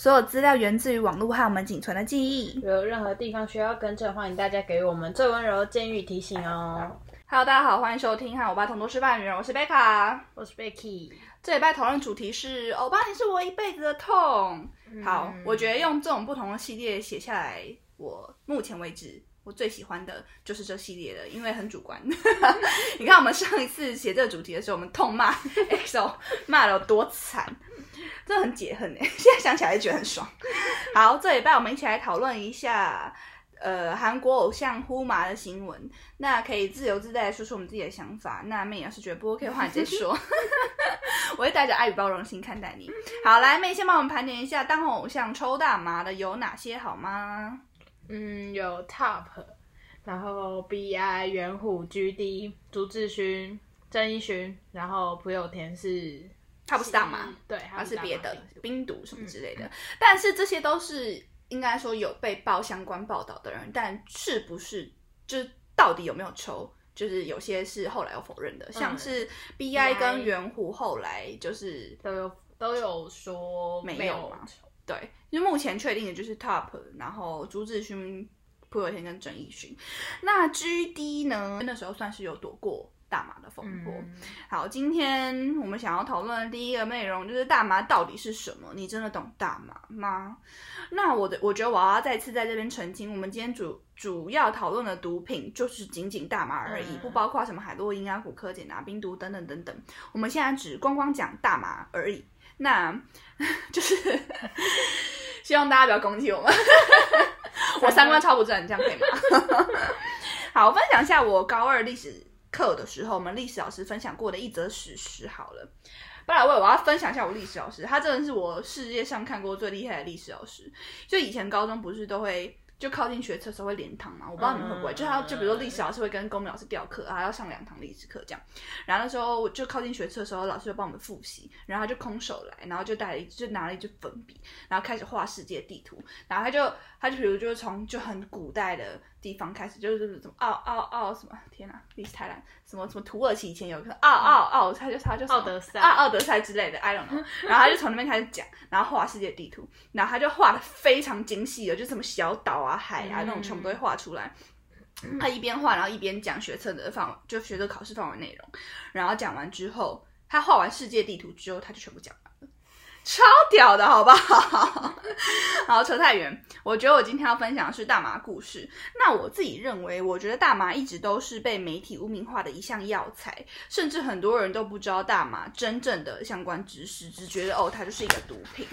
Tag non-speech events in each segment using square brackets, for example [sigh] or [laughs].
所有资料源自于网络和我们仅存的记忆。如有任何地方需要更正，欢迎大家给我们最温柔的建议提醒哦。Hello，大家好，欢迎收听和欧巴同读示范女人，我是贝卡。我是 Becky，这礼拜讨论主题是欧巴，你是我一辈子的痛。好，我觉得用这种不同的系列写下来，我目前为止我最喜欢的就是这系列的，因为很主观。[laughs] 你看，我们上一次写这个主题的时候，我们痛骂 XO 骂了有多惨，真的很解恨哎！[laughs] 现在想起来就觉得很爽。好，这礼拜我们一起来讨论一下。呃，韩国偶像呼麻的新闻，那可以自由自在的说出我们自己的想法。那妹要是觉得不 OK 的话，你直接说，[laughs] 我会带着爱与包容心看待你。好，来妹先帮我们盘点一下当红偶像抽大麻的有哪些好吗？嗯，有 Top，然后 BI、元虎、GD、朱志勋、郑一勋，然后朴有田是他不是大麻，对，他是别的冰冰毒什么之类的，但是这些都是。应该说有被报相关报道的人，但是不是就是到底有没有抽？就是有些是后来有否认的，像是 B I 跟圆弧后来就是都有都有说没有嘛？对，就目前确定的就是 Top，然后朱志勋、朴有天跟郑义勋。那 G D 呢？那时候算是有躲过。大麻的风波。嗯、好，今天我们想要讨论的第一个内容就是大麻到底是什么？你真的懂大麻吗？那我的，我觉得我要再次在这边澄清，我们今天主主要讨论的毒品就是仅仅大麻而已，嗯、不包括什么海洛因啊、古柯碱啊、冰毒等等等等。我们现在只光光讲大麻而已。那 [laughs] 就是希望大家不要攻击我们，[laughs] 我三观超不正，这样可以吗？[laughs] 好，我分享一下我高二历史。课的时候，我们历史老师分享过的一则史实。好了，不然我我要分享一下我历史老师，他真的是我世界上看过最厉害的历史老师。就以前高中不是都会就靠近学测的时候会连堂嘛？我不知道你们会不会，嗯、就他就比如说历史老师会跟公民老师调课还，要上两堂历史课这样。然后那时候就靠近学测的时候，老师就帮我们复习，然后他就空手来，然后就带了一就拿了一支粉笔，然后开始画世界地图。然后他就他就比如就是从就很古代的。地方开始就是什么奥奥奥什么天哪，历史太烂，什么什么土耳其以前有个奥奥奥，他就他就奥德赛啊奥德赛之类的，I don't know。然后他就从那边开始讲，然后画世界地图，然后他就画的非常精细的，就什么小岛啊、海啊那种全部都会画出来。他一边画，然后一边讲学测的范围，就学测考试范围内容。然后讲完之后，他画完世界地图之后，他就全部讲完了。超屌的，好不好？[laughs] 好，扯太远。我觉得我今天要分享的是大麻故事。那我自己认为，我觉得大麻一直都是被媒体污名化的一项药材，甚至很多人都不知道大麻真正的相关知识，只觉得哦，它就是一个毒品。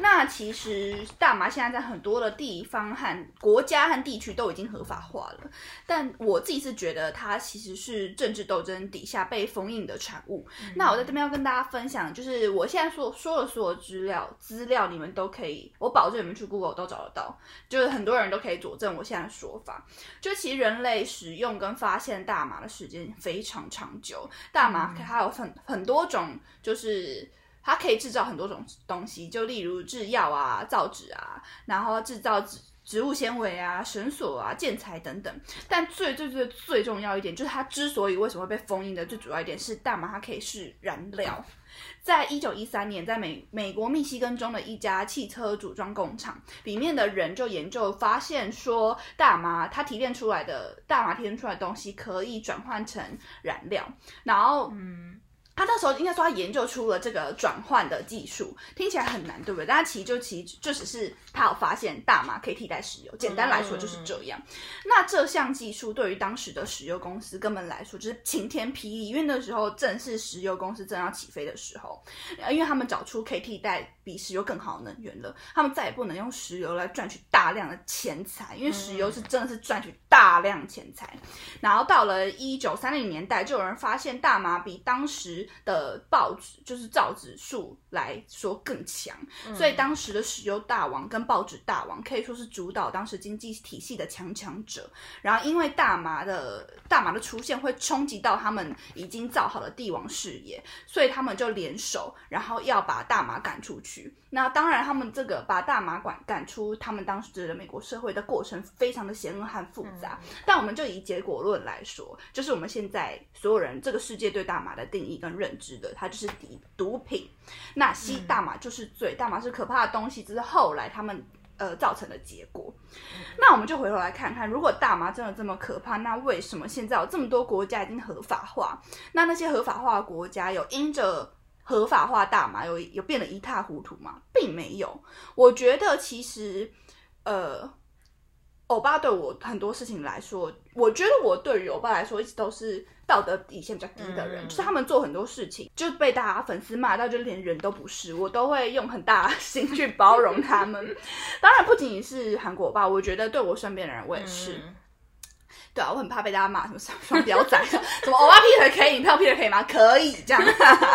那其实大麻现在在很多的地方和国家和地区都已经合法化了，但我自己是觉得它其实是政治斗争底下被封印的产物。嗯、那我在这边要跟大家分享，就是我现在所说的所有资料，资料你们都可以，我保证你们去 Google 都找得到，就是很多人都可以佐证我现在的说法。就其实人类使用跟发现大麻的时间非常长久，大麻它有很很多种，就是。它可以制造很多种东西，就例如制药啊、造纸啊，然后制造植植物纤维啊、绳索啊、建材等等。但最最最最重要一点，就是它之所以为什么会被封印的最主要一点是大麻它可以是燃料。在一九一三年，在美美国密西根州的一家汽车组装工厂里面的人就研究发现说，大麻它提炼出来的大麻提炼出来的东西可以转换成燃料，然后嗯。他那时候应该说他研究出了这个转换的技术，听起来很难，对不对？但他其实就其实就只是他有发现大麻可以替代石油，简单来说就是这样。嗯、那这项技术对于当时的石油公司根本来说就是晴天霹雳，因为那时候正是石油公司正要起飞的时候，因为他们找出可以替代比石油更好的能源了，他们再也不能用石油来赚取大量的钱财，因为石油是真的是赚取大量钱财。然后到了一九三零年代，就有人发现大麻比当时的报纸就是造纸术来说更强，嗯所以当时的石油大王跟报纸大王可以说是主导当时经济体系的强强者。然后因为大麻的大麻的出现会冲击到他们已经造好的帝王事业，所以他们就联手，然后要把大麻赶出去。那当然，他们这个把大麻赶赶出他们当时的美国社会的过程非常的险恶和复杂。嗯但我们就以结果论来说，就是我们现在所有人这个世界对大麻的定义跟认知的，它就是毒毒品。那吸大麻就是罪，大麻是可怕的东西，这是后来他们呃造成的结果。那我们就回头来看看，如果大麻真的这么可怕，那为什么现在有这么多国家已经合法化？那那些合法化的国家有因着合法化大麻有有变得一塌糊涂吗？并没有。我觉得其实呃。欧巴对我很多事情来说，我觉得我对于欧巴来说一直都是道德底线比较低的人，就是他们做很多事情就被大家粉丝骂到就连人都不是，我都会用很大心去包容他们。当然不仅仅是韩国吧，我觉得对我身边的人我也是。对啊，我很怕被大家骂什么双标仔，什么欧巴劈腿可以，你票劈腿可以吗？可以这样。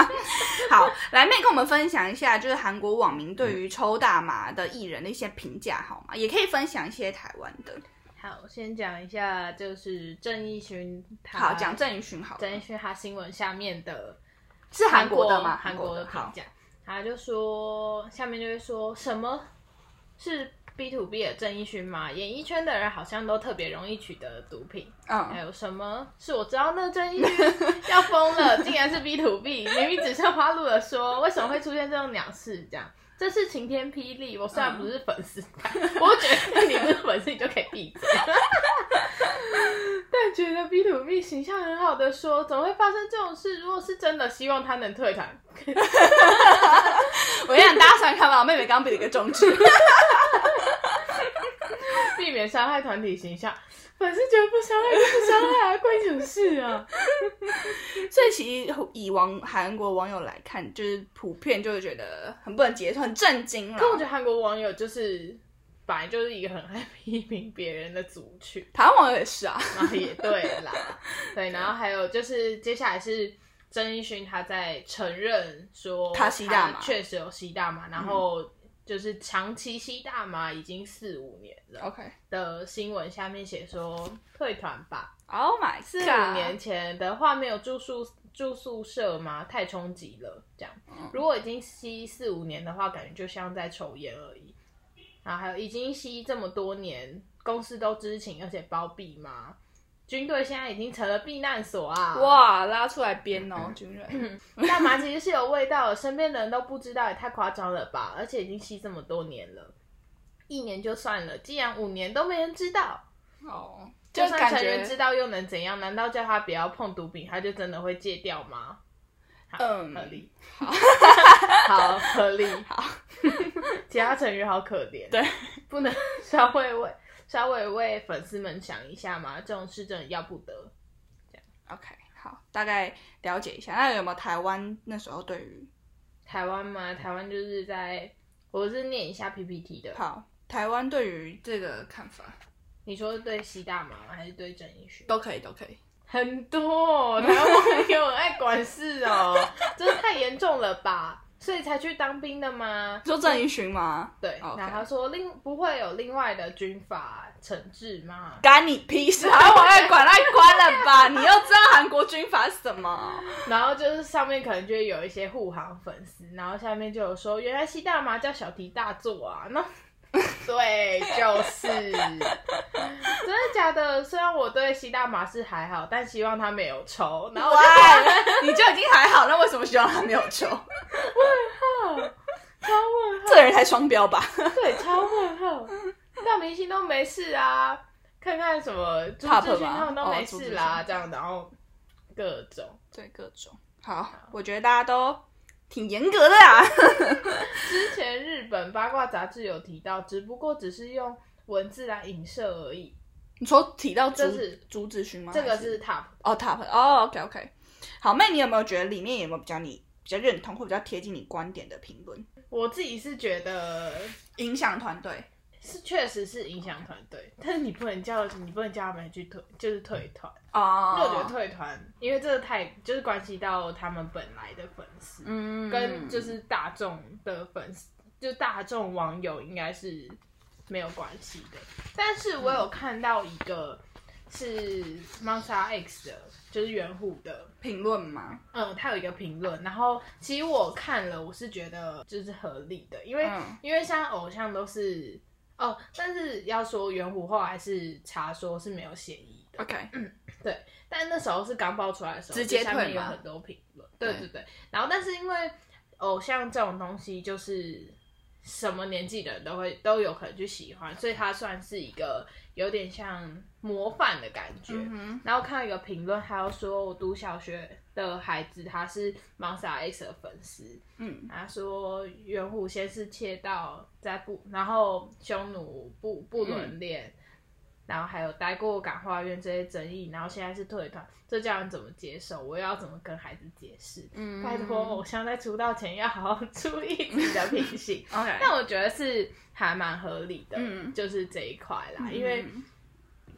[laughs] 好，来妹跟我们分享一下，就是韩国网民对于抽大麻的艺人的一些评价，好吗？也可以分享一些台湾的。好，先讲一下，就是郑义勋他。好，讲郑义勋好。郑义勋他新闻下面的，是韩国的吗？韩国的评价，他就说下面就会说什么是。B to B 的郑义勋吗，演艺圈的人好像都特别容易取得毒品。嗯，还有什么是我知道那郑义勋 [laughs] 要疯了，竟然是 B to B，明明只是花露的说，为什么会出现这种鸟事？这样，这是晴天霹雳。我虽然不是粉丝，我觉得你不是粉丝，你就可以闭嘴。但觉得 B to B 形象很好的说，怎么会发生这种事？如果是真的，希望他能退团。我跟你讲，大家想看吧，我妹妹刚比了一个中指。[laughs] 避免伤害团体形象，粉丝觉得不伤害就不伤害啊，关你什么事啊？[laughs] 所以其实以网韩国网友来看，就是普遍就会觉得很不能接受，很震惊了。可我觉得韩国网友就是本来就是一个很爱批评别人的族群，台湾网友也是啊，也对啦，[laughs] 对，然后还有就是接下来是曾义勋他在承认说他吸大麻，确实有吸大麻，然后。就是长期吸大麻已经四五年了。OK 的新闻下面写说退团吧。Oh my god！四五年前的话没有住宿住宿舍吗？太冲击了。这样，如果已经吸四五年的话，感觉就像在抽烟而已。然后还有已经吸这么多年，公司都知情而且包庇吗？军队现在已经成了避难所啊！哇，拉出来编哦，军人。大麻其实是有味道，身边的人都不知道，也太夸张了吧！而且已经吸这么多年了，一年就算了，既然五年都没人知道，哦，就算成员知道又能怎样？难道叫他不要碰毒品，他就真的会戒掉吗？嗯，合理，好，[laughs] 好合理，好，[laughs] 其他成员好可怜，对，不能 [laughs] 稍微为。稍微为粉丝们想一下嘛，这种事真的要不得。这样，OK，好，大概了解一下。那有没有台湾那时候对于台湾嘛？台湾就是在，我是念一下 PPT 的。好，台湾对于这个看法，你说对西大吗？还是对郑义勋？都可以，都可以。很多台湾网友很爱管事哦，真的太严重了吧？所以才去当兵的吗？就郑义勋吗？对。然后他说另不会有另外的军法惩治吗？干你屁事！[laughs] 还往外管太宽了吧？[laughs] 你又知道韩国军法是什么？然后就是上面可能就会有一些护航粉丝，然后下面就有说原来吸大麻叫小题大做啊！那 [laughs] 对，就是。[laughs] 真的假的？虽然我对吸大麻是还好，但希望他没有抽。然后你就已经还好，那为什么希望他没有抽？问号，超问号，这人才双标吧？对，超问号，大明星都没事啊，看看什么朱志勋他们都没事啦，这样，然后各种，对，各种。好，我觉得大家都挺严格的呀。[laughs] 之前日本八卦杂志有提到，只不过只是用文字来影射而已。你说提到朱朱子勋吗？这个是 top 哦，top 哦，OK OK。好，妹，你有没有觉得里面有没有比较你？比较认同或比较贴近你观点的评论，我自己是觉得影响团队是确实是影响团队，但是你不能叫你不能叫他们去退，就是退团哦。因为我觉得退团，因为这个太就是关系到他们本来的粉丝，嗯，跟就是大众的粉丝，就大众网友应该是没有关系的。但是我有看到一个是 Monster X 的。就是圆虎的评论嘛？嗯，他有一个评论，然后其实我看了，我是觉得就是合理的，因为因为像偶像都是哦，但是要说圆弧后来是查说是没有嫌疑的，OK，对，但那时候是刚爆出来的时候，直接下面有很多评论，对对。对。然后，但是因为偶像这种东西，就是什么年纪的人都会都有可能去喜欢，所以它算是一个有点像模范的感觉。然后看到一个评论，还有说我读小学。的孩子，他是 Monster X 的粉丝。嗯，他说元虎先是切到在不，然后匈奴不不伦恋，然后还有待过感化院这些争议，然后现在是退团，这叫人怎么接受？我要怎么跟孩子解释？嗯，拜托偶像在出道前要好好注意自己的 [laughs] 品性。OK，但我觉得是还蛮合理的，就是这一块啦，因为。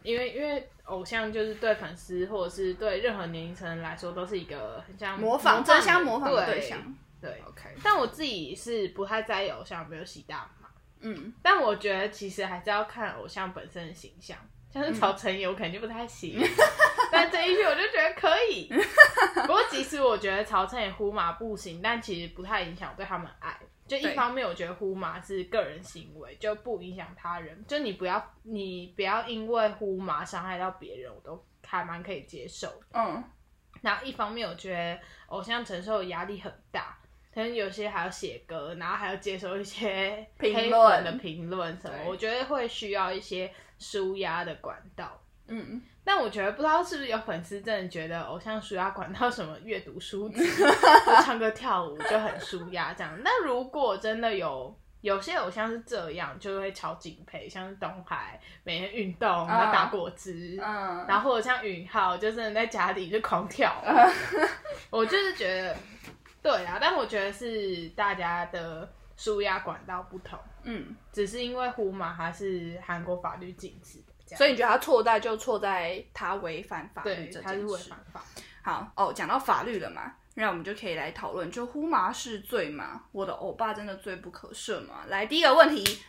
因为因为偶像就是对粉丝或者是对任何年龄层人来说都是一个很像模仿、争相模仿的对象。对，OK。但我自己是不太在意偶像有没有喜大嘛。嗯。但我觉得其实还是要看偶像本身的形象，像是曹承友肯定不太行。[laughs] 但这一句我就觉得可以。[laughs] 不过即使我觉得曹承也呼马不行，但其实不太影响对他们爱。就一方面，我觉得呼麻是个人行为，就不影响他人。就你不要，你不要因为呼麻伤害到别人，我都还蛮可以接受。嗯。然后一方面，我觉得偶像承受的压力很大，可能有些还要写歌，然后还要接受一些 [laughs] 评论的评论什么，我觉得会需要一些舒压的管道。嗯。但我觉得不知道是不是有粉丝真的觉得偶像舒压管道什么阅读书籍、[laughs] 唱歌跳舞就很舒压这样。那如果真的有有些偶像是这样，就会超敬佩，像是东海每天运动，然后打果汁，嗯然后或者像允浩，就真的在家里就狂跳。[laughs] 我就是觉得，对啊，但我觉得是大家的舒压管道不同，嗯，只是因为呼麻，它是韩国法律禁止的。所以你觉得他错在就错在他违反法律这件事。好哦，讲到法律了嘛，那我们就可以来讨论，就呼麻是罪吗？我的欧巴真的罪不可赦吗？来，第一个问题，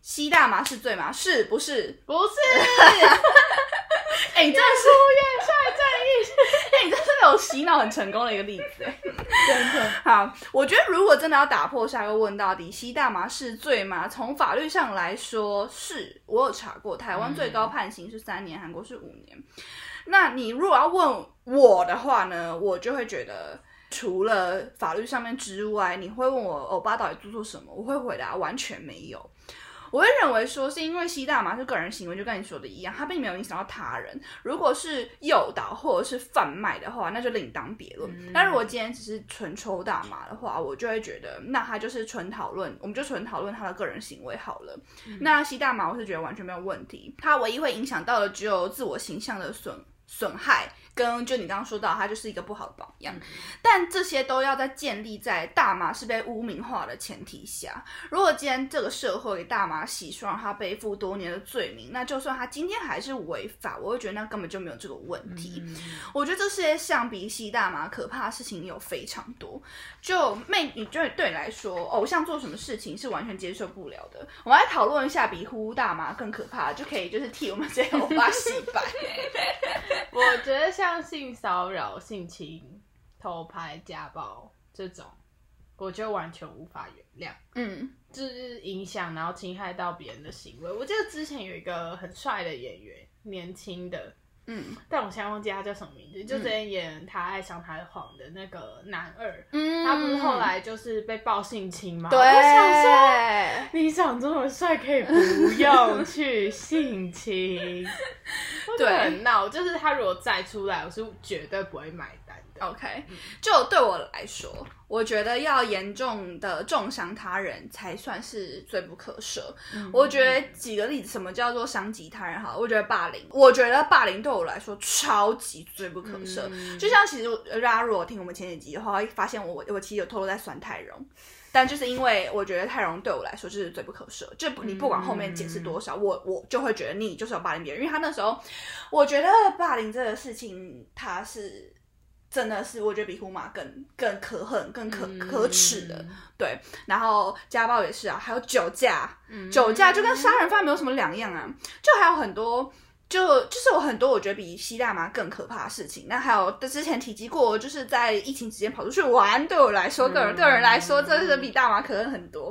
吸大麻是罪吗？是不是？不是。[laughs] 哎，你真的是越帅正义，有洗脑很成功的一个例子，哎，真的。好，我觉得如果真的要打破下一个问到底，吸大麻是罪吗？从法律上来说，是我有查过，台湾最高判刑是三年，韩国是五年。那你如果要问我的话呢，我就会觉得，除了法律上面之外，你会问我欧巴到底做错什么？我会回答完全没有。我会认为说，是因为吸大麻是个人行为，就跟你说的一样，它并没有影响到他人。如果是诱导或者是贩卖的话，那就另当别论。但如果今天只是纯抽大麻的话，我就会觉得，那他就是纯讨论，我们就纯讨论他的个人行为好了。那吸大麻，我是觉得完全没有问题。它唯一会影响到的，只有自我形象的损损害。跟就你刚刚说到，他就是一个不好的榜样，但这些都要在建立在大麻是被污名化的前提下。如果今天这个社会大麻洗刷，让他背负多年的罪名，那就算他今天还是违法，我会觉得那根本就没有这个问题。我觉得这世界上比吸大麻可怕的事情有非常多。就妹，你对对你来说，偶像做什么事情是完全接受不了的？我们来讨论一下，比呼大麻更可怕，就可以就是替我们这些欧巴洗白。[laughs] [laughs] 我觉得像。像性骚扰、性侵、偷拍、家暴这种，我就完全无法原谅。嗯，就是影响然后侵害到别人的行为。我记得之前有一个很帅的演员，年轻的。嗯，但我现在忘记他叫什么名字，就之前演他爱上他的谎的那个男二，嗯，他不是后来就是被爆性侵吗？对，我想说，你长这么帅，可以不用去性侵，[laughs] 对，很闹。就是他如果再出来，我是绝对不会买单。OK，就对我来说，我觉得要严重的重伤他人才算是罪不可赦。我觉得举个例子，什么叫做伤及他人？哈，我觉得霸凌，我觉得霸凌对我来说超级罪不可赦。就像其实大家如果听我们前几集的话，会发现我我其实有偷偷在酸泰容，但就是因为我觉得泰容对我来说就是罪不可赦。就你不管后面解释多少，我我就会觉得你就是有霸凌别人，因为他那时候，我觉得霸凌这个事情，他是。真的是，我觉得比呼马更更可恨、更可可耻的，对。然后家暴也是啊，还有酒驾，酒驾就跟杀人犯没有什么两样啊。就还有很多，就就是有很多我觉得比吸大麻更可怕的事情。那还有之前提及过，就是在疫情期间跑出去玩，对我来说，个人个人来说，真的比大麻可能很多。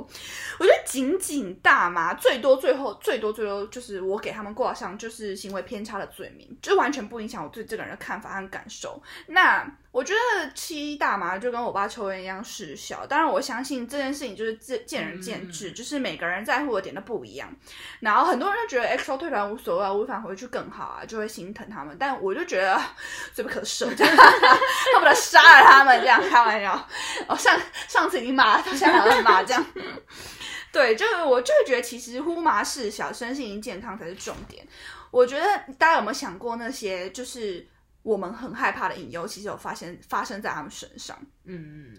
我觉得仅仅大麻最多最后最多最多就是我给他们挂上就是行为偏差的罪名，就完全不影响我对这个人的看法和感受。那我觉得吸大麻就跟我爸抽烟一样事小。当然，我相信这件事情就是见见仁见智，就是每个人在乎的点都不一样。然后很多人就觉得 XO 退团无所谓，无法回去更好啊，就会心疼他们。但我就觉得罪不可赦，这 [laughs] 样恨不得杀了他们，这样开玩笑。哦，上上次已经骂，现在还在骂，这样。[laughs] 对，就是我就会觉得，其实呼麻事小，身心健康才是重点。我觉得大家有没有想过，那些就是我们很害怕的隐忧，其实有发现发生在他们身上。嗯，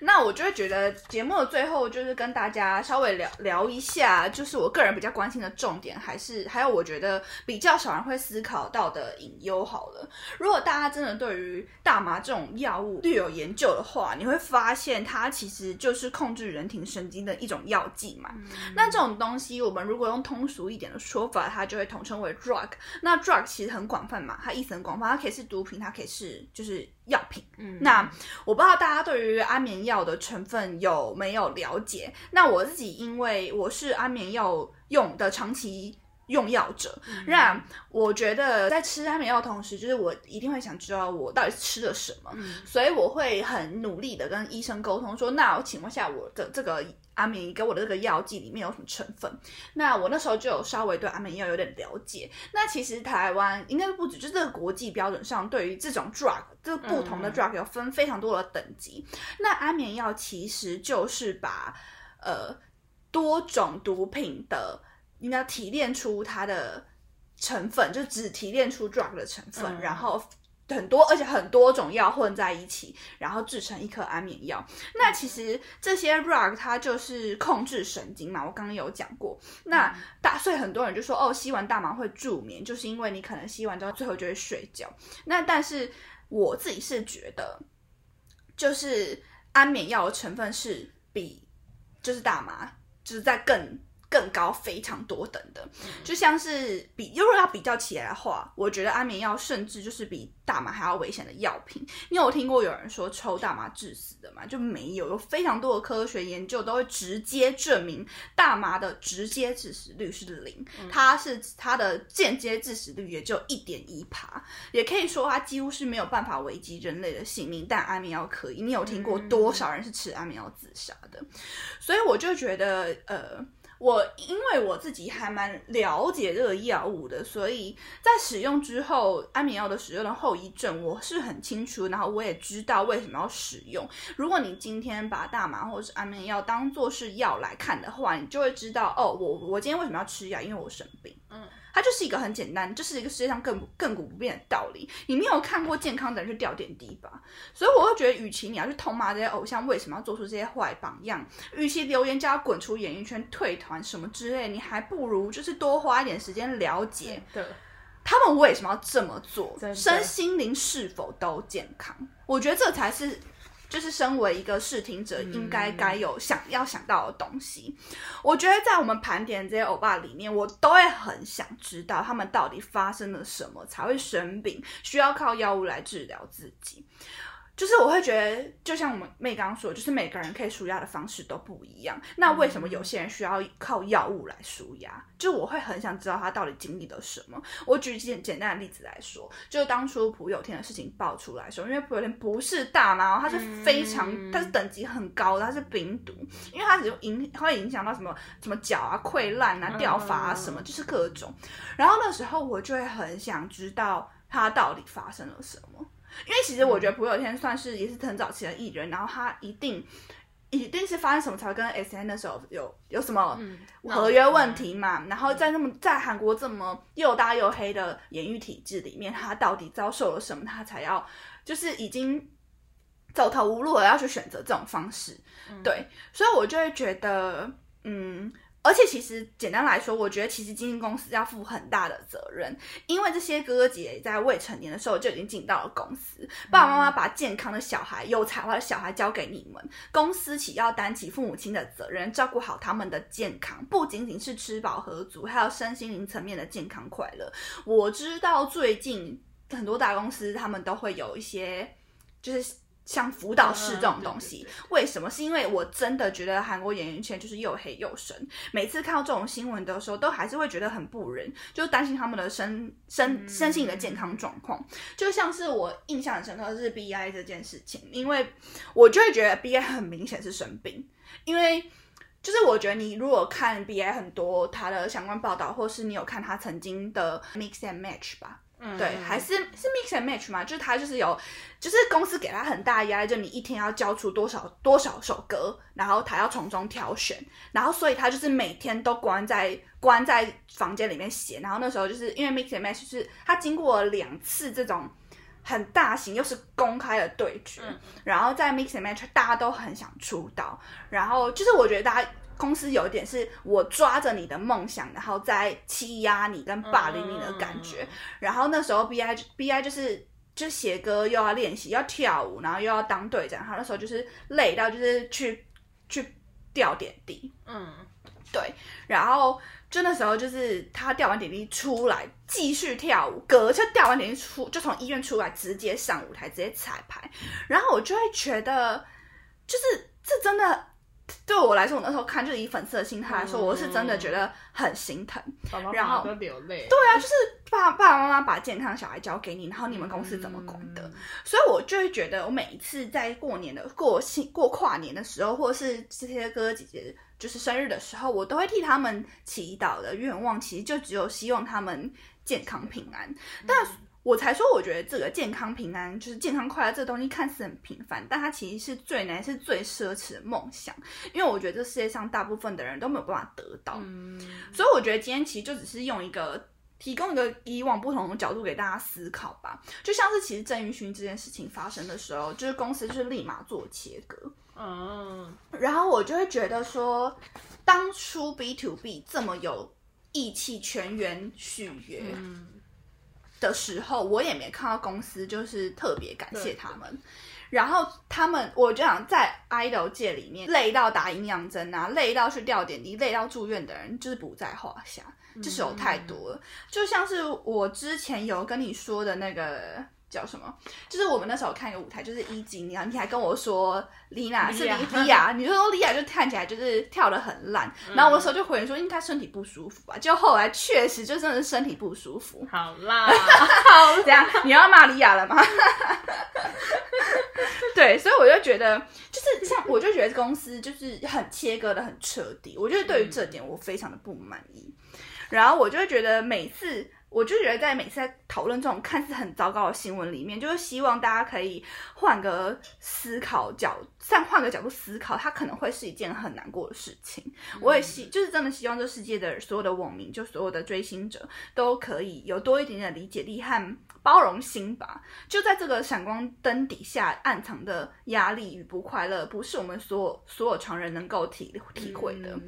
那我就会觉得节目的最后就是跟大家稍微聊聊一下，就是我个人比较关心的重点，还是还有我觉得比较少人会思考到的隐忧。好了，如果大家真的对于大麻这种药物略有研究的话，你会发现它其实就是控制人体神经的一种药剂嘛。那这种东西，我们如果用通俗一点的说法，它就会统称为 drug。那 drug 其实很广泛嘛，它意思很广泛，它可以是毒品，它可以是就是药品。嗯，那我不知道大。大家对于安眠药的成分有没有了解？那我自己因为我是安眠药用的长期用药者，那我觉得在吃安眠药的同时，就是我一定会想知道我到底吃了什么，所以我会很努力的跟医生沟通说，那我请问下我的这个。安眠给我的这个药剂里面有什么成分？那我那时候就有稍微对安眠药有点了解。那其实台湾应该不止，就这个国际标准上，对于这种 drug，这不同的 drug 有分非常多的等级。那安眠药其实就是把呃多种毒品的应该提炼出它的成分，就只提炼出 drug 的成分，然后。很多，而且很多种药混在一起，然后制成一颗安眠药。那其实这些 drug 它就是控制神经嘛，我刚刚有讲过。那大，所以很多人就说，哦，吸完大麻会助眠，就是因为你可能吸完之后最后就会睡觉。那但是我自己是觉得，就是安眠药的成分是比就是大麻就是在更。更高非常多等的，就像是比，如果要比较起来的话，我觉得安眠药甚至就是比大麻还要危险的药品。你有听过有人说抽大麻致死的吗？就没有，有非常多的科学研究都会直接证明大麻的直接致死率是零，它是它的间接致死率也就一点一趴，也可以说它几乎是没有办法危及人类的性命，但安眠药可以。你有听过多少人是吃安眠药自杀的？所以我就觉得，呃。我因为我自己还蛮了解这个药物的，所以在使用之后，安眠药的使用的后遗症我是很清楚，然后我也知道为什么要使用。如果你今天把大麻或者是安眠药当做是药来看的话，你就会知道哦，我我今天为什么要吃药？因为我生病。嗯。它就是一个很简单，就是一个世界上亘亘古不变的道理。你没有看过健康的人去掉点滴吧？所以我会觉得，与其你要去痛骂这些偶像为什么要做出这些坏榜样，与其留言叫他滚出演艺圈、退团什么之类，你还不如就是多花一点时间了解他们为什么要这么做，身心灵是否都健康？我觉得这才是。就是身为一个视听者，应该该有想要想到的东西。我觉得在我们盘点这些欧巴里面，我都会很想知道他们到底发生了什么才会生病，需要靠药物来治疗自己。就是我会觉得，就像我们妹刚刚说，就是每个人可以舒压的方式都不一样。那为什么有些人需要靠药物来舒压？就我会很想知道他到底经历了什么。我举简简单的例子来说，就当初朴有天的事情爆出来的时候，因为朴有天不是大麻，他是非常，他是等级很高的，他是冰毒，因为他只影会影响到什么什么脚啊溃烂啊掉发啊什么，就是各种。然后那时候我就会很想知道他到底发生了什么。因为其实我觉得朴有天算是也是很早期的艺人，然后他一定一定是发生什么才会跟 S N 的时候有有什么合约问题嘛？然后在那么在韩国这么又大又黑的演艺体制里面，他到底遭受了什么？他才要就是已经走投无路了，要去选择这种方式？对，所以我就会觉得，嗯。而且其实简单来说，我觉得其实经纪公司要负很大的责任，因为这些哥哥姐姐在未成年的时候就已经进到了公司，爸爸妈妈把健康的小孩、有才华的小孩交给你们，公司起要担起父母亲的责任，照顾好他们的健康，不仅仅是吃饱喝足，还有身心灵层面的健康快乐。我知道最近很多大公司他们都会有一些，就是。像辅导室这种东西，为什么？是因为我真的觉得韩国演艺圈就是又黑又深。每次看到这种新闻的时候，都还是会觉得很不忍，就担心他们的身身身心的健康状况。就像是我印象很深刻的是 B I 这件事情，因为我就会觉得 B I 很明显是生病。因为就是我觉得你如果看 B I 很多他的相关报道，或是你有看他曾经的 Mix and Match 吧。对，还是是 mix and match 嘛，就是他就是有，就是公司给他很大压力，就你一天要交出多少多少首歌，然后他要从中挑选，然后所以他就是每天都关在关在房间里面写，然后那时候就是因为 mix and match 是他经过两次这种很大型又是公开的对决，然后在 mix and match 大家都很想出道，然后就是我觉得大家。公司有一点是我抓着你的梦想，然后再欺压你跟霸凌你的感觉。然后那时候 B I B I 就是就写歌又要练习要跳舞，然后又要当队长。他那时候就是累到就是去去吊点滴。嗯，对。然后就那时候就是他吊完点滴出来继续跳舞，隔就吊完点滴出就从医院出来直接上舞台直接彩排。然后我就会觉得，就是这真的。对我来说，我那时候看就是以粉丝的心态来说，我是真的觉得很心疼，然后流泪。对啊，就是爸爸爸妈妈把健康小孩交给你，然后你们公司怎么管的？所以我就会觉得，我每一次在过年的过新过跨年的时候，或者是这些哥哥姐姐就是生日的时候，我都会替他们祈祷的愿望，其实就只有希望他们健康平安。但我才说，我觉得这个健康平安，就是健康快乐这个东西，看似很平凡，但它其实是最难、是最奢侈的梦想。因为我觉得这世界上大部分的人都没有办法得到，所以我觉得今天其实就只是用一个提供一个以往不同的角度给大家思考吧。就像是其实郑玉勋这件事情发生的时候，就是公司就是立马做切割，嗯，然后我就会觉得说，当初 B to B 这么有义气，全员续约。的时候，我也没看到公司就是特别感谢他们。然后他们，我就想在 idol 界里面，累到打营养针啊，累到去吊点滴，累到住院的人，就是不在话下，就是有太多了。就像是我之前有跟你说的那个。叫什么？就是我们那时候看一个舞台，就是一级，你你还跟我说丽娜是莉亚，你说莉亚就看起来就是跳的很烂，然后我那时候就回说应该身体不舒服吧，就后来确实就真的是身体不舒服。好啦，[laughs] 好这样你要骂莉亚了吗？[laughs] 对，所以我就觉得，就是像我就觉得公司就是很切割的很彻底，我觉得对于这点我非常的不满意，然后我就会觉得每次。我就觉得，在每次在讨论这种看似很糟糕的新闻里面，就是希望大家可以换个思考角，再换个角度思考，它可能会是一件很难过的事情。我也希，就是真的希望这世界的所有的网民，就所有的追星者，都可以有多一点点理解力和包容心吧。就在这个闪光灯底下，暗藏的压力与不快乐，不是我们所有所有常人能够体体会的。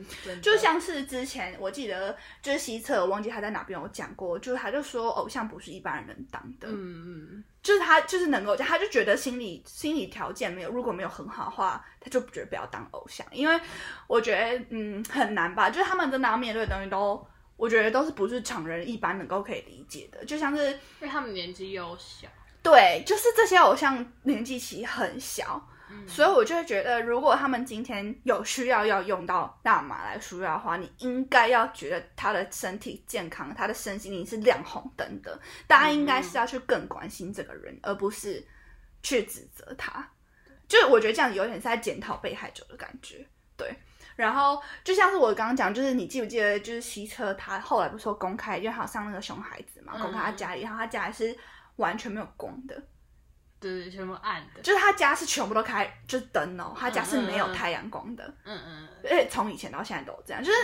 就像是之前我记得，就是西侧，我忘记他在哪边有讲过，就是。他就说，偶像不是一般人能当的，嗯嗯，就是他就是能够，他就觉得心理心理条件没有，如果没有很好的话，他就觉得不要当偶像，因为我觉得嗯很难吧，就是他们真的要面对的东西都，我觉得都是不是常人一般能够可以理解的，就像是因为他们年纪又小，对，就是这些偶像年纪其实很小。所以，我就会觉得，如果他们今天有需要要用到大麻来输药的话，你应该要觉得他的身体健康，他的身心灵是亮红灯的。大家应该是要去更关心这个人，而不是去指责他。就是我觉得这样有点是在检讨被害者的感觉。对，然后就像是我刚刚讲，就是你记不记得，就是西车他后来不是说公开，因为好像那个熊孩子嘛，公开他家里，然后他家里是完全没有光的。对，全部暗的，就是他家是全部都开，就是灯哦，他家是没有太阳光的。嗯嗯，而且从以前到现在都这样，就是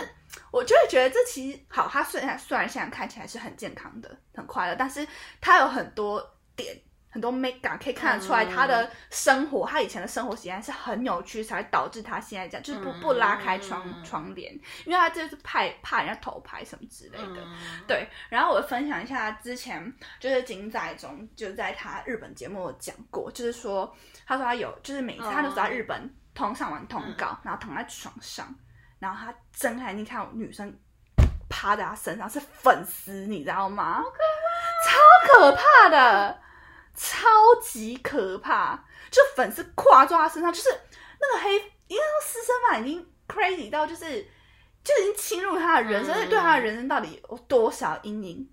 我就会觉得这其实好，他虽然虽然现在看起来是很健康的、很快乐，但是他有很多点很多 make 可以看得出来他的生活，他以前的生活习惯是很扭曲，才导致他现在这样，就是不不拉开窗窗帘，因为他就是怕怕人家偷拍什么之类的。对，然后我分享一下之前就是金在中就在他日本节目讲过，就是说他说他有就是每次他都在日本通上完通告，然后躺在床上，然后他睁开你看女生。趴在他身上是粉丝，你知道吗？好可怕超可怕的，超级可怕！就粉丝跨坐他身上，就是那个黑，因为私生饭已经 crazy 到，就是就已经侵入他的人生，对他的人生到底有多少阴影？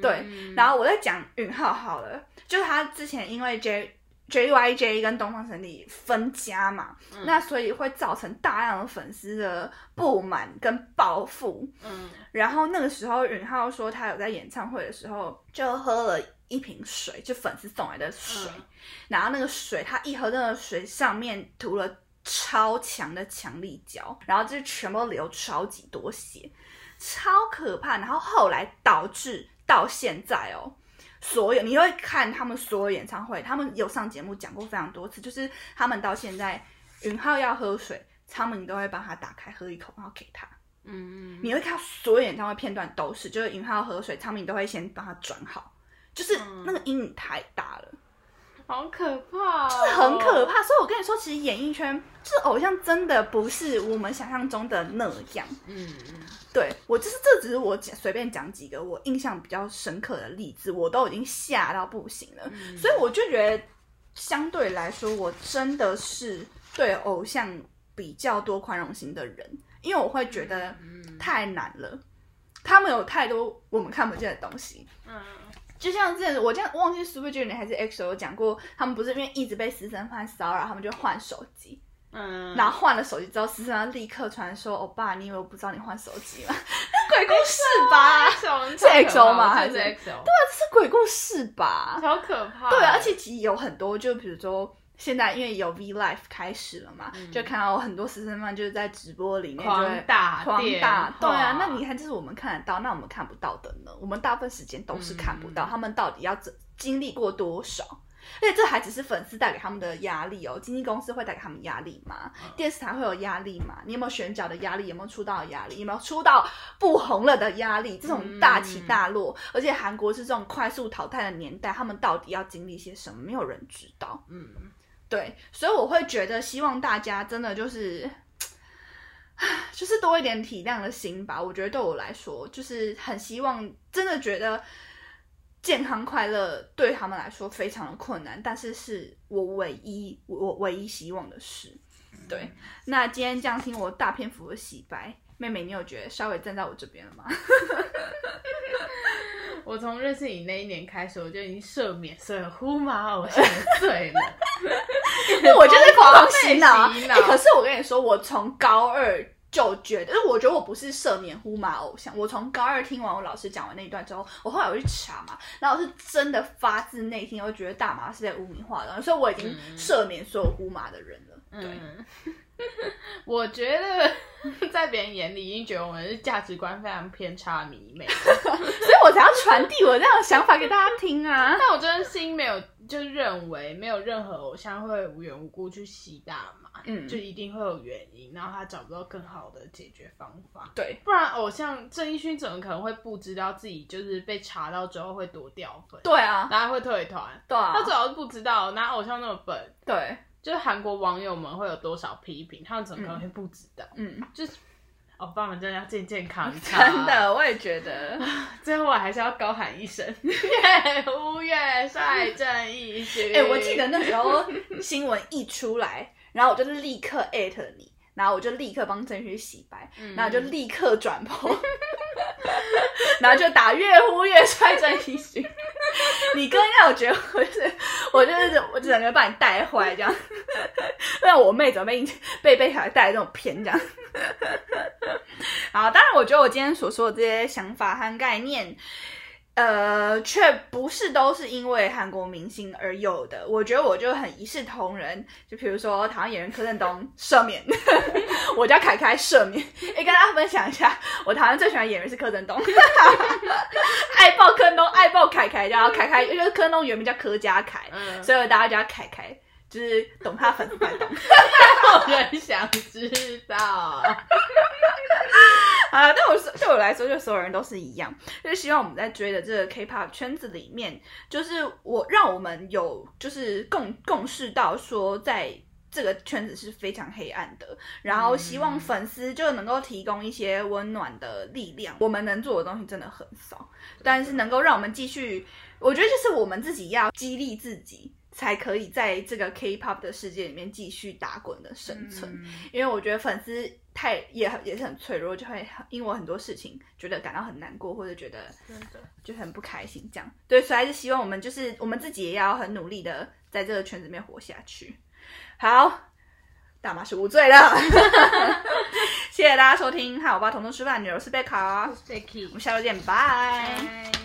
对。然后我在讲允浩好了，就是他之前因为 J。JYJ 跟东方神起分家嘛，那所以会造成大量的粉丝的不满跟报复。嗯，然后那个时候允浩说他有在演唱会的时候就喝了一瓶水，就粉丝送来的水，然后那个水他一喝那个水上面涂了超强的强力胶，然后就全部流超级多血，超可怕。然后后来导致到现在哦。所有你会看他们所有演唱会，他们有上节目讲过非常多次，就是他们到现在，允浩要喝水，昌明都会帮他打开喝一口，然后给他。嗯，你会看所有演唱会片段都是，就是允浩喝水，昌明都会先帮他转好，就是那个阴影太大了。好可怕，就是很可怕。所以我跟你说，其实演艺圈就是偶像，真的不是我们想象中的那样。嗯嗯，对我就是这只是我讲随便讲几个我印象比较深刻的例子，我都已经吓到不行了。所以我就觉得，相对来说，我真的是对偶像比较多宽容心的人，因为我会觉得太难了，他们有太多我们看不见的东西。嗯。就像这，我这样忘记 Super Junior 还是 EXO 有讲过，他们不是因为一直被私生饭骚扰，他们就换手机。嗯，然后换了手机之后，私生饭立刻传说：“欧巴，你以为我不知道你换手机吗？” [laughs] 鬼故事吧？是 EXO 吗？还是 EXO？对啊，这是鬼故事吧？好可怕！对啊，而且其实有很多，就比如说。现在因为有 V Live 开始了嘛，就看到很多私生饭就是在直播里面狂打狂打，对啊，那你看这是我们看得到，那我们看不到的呢？我们大部分时间都是看不到，他们到底要经经历过多少？而且这还只是粉丝带给他们的压力哦，经纪公司会带给他们压力吗？电视台会有压力吗？你有没有选角的压力？有没有出道的压力？有没有出道不红了的压力？这种大起大落，而且韩国是这种快速淘汰的年代，他们到底要经历些什么？没有人知道。嗯。对，所以我会觉得，希望大家真的就是，[sighs] 就是多一点体谅的心吧。我觉得对我来说，就是很希望，真的觉得健康快乐对他们来说非常的困难，但是是我唯一我唯一希望的事。对，那今天这样听我大篇幅的洗白，妹妹，你有觉得稍微站在我这边了吗？[laughs] 我从认识你那一年开始，我就已经赦免所有呼马偶像罪了。[laughs] 我就是疯狂洗脑。可是我跟你说，我从高二就觉得，我觉得我不是赦免呼马偶像。我从高二听完我老师讲完那一段之后，我后来我去查嘛，然后我是真的发自内心，我觉得大麻是在污名化的，所以我已经赦免所有呼马的人了。对。[laughs] 我觉得 [laughs] 在别人眼里，已经觉得我们是价值观非常偏差迷妹，所以我才要传递我这样的想法给大家听啊。但我真的心没有就认为没有任何偶像会无缘无故去吸大麻，嗯，就一定会有原因，然后他找不到更好的解决方法。对，不然偶像郑义勋怎么可能会不知道自己就是被查到之后会多掉粉？对啊，然后会退团。对啊，他主要是不知道，哪偶像那么笨？对。就是韩国网友们会有多少批评，他们怎么可能会不知道？嗯，就是欧巴们真的要健健康 [laughs] 康。真的，我也觉得。[laughs] 最后我还是要高喊一声：[laughs] 越乌越帅，正义军！哎，我记得那时候新闻一出来，然后我就立刻艾特你，然后我就立刻帮郑旭洗白，然后就立刻转播，然后就打越呼越帅，正义勋。你更要我觉得我是，我就是我整个把你带坏这样，让我妹怎么被被被小孩带这种偏这样。好，当然我觉得我今天所说的这些想法和概念，呃，却不是都是因为韩国明星而有的。我觉得我就很一视同仁，就比如说台湾演员柯震东赦免，[laughs] 我叫凯凯赦免。哎，跟大家分享一下，我台湾最喜欢演员是柯震东，[laughs] 爱爆柯震东，爱爆凯凯，然后凯凯，因为柯震东原名叫柯家凯，所以大家叫他凯凯。就是懂他粉丝才懂，[laughs] 有人想知道 [laughs] 啊！对我说，对我来说，就所有人都是一样，就是希望我们在追的这个 K-pop 圈子里面，就是我让我们有就是共共识到说，在这个圈子是非常黑暗的，然后希望粉丝就能够提供一些温暖的力量。我们能做的东西真的很少，但是能够让我们继续，我觉得就是我们自己要激励自己。才可以在这个 K-pop 的世界里面继续打滚的生存，因为我觉得粉丝太也也是很脆弱，就会因为很多事情觉得感到很难过，或者觉得就很不开心这样。对，所以还是希望我们就是我们自己也要很努力的在这个圈子里面活下去。好，大妈是无罪的，[laughs] 谢谢大家收听，好我爸同桌吃饭，女儿是贝卡，我们下周见，拜。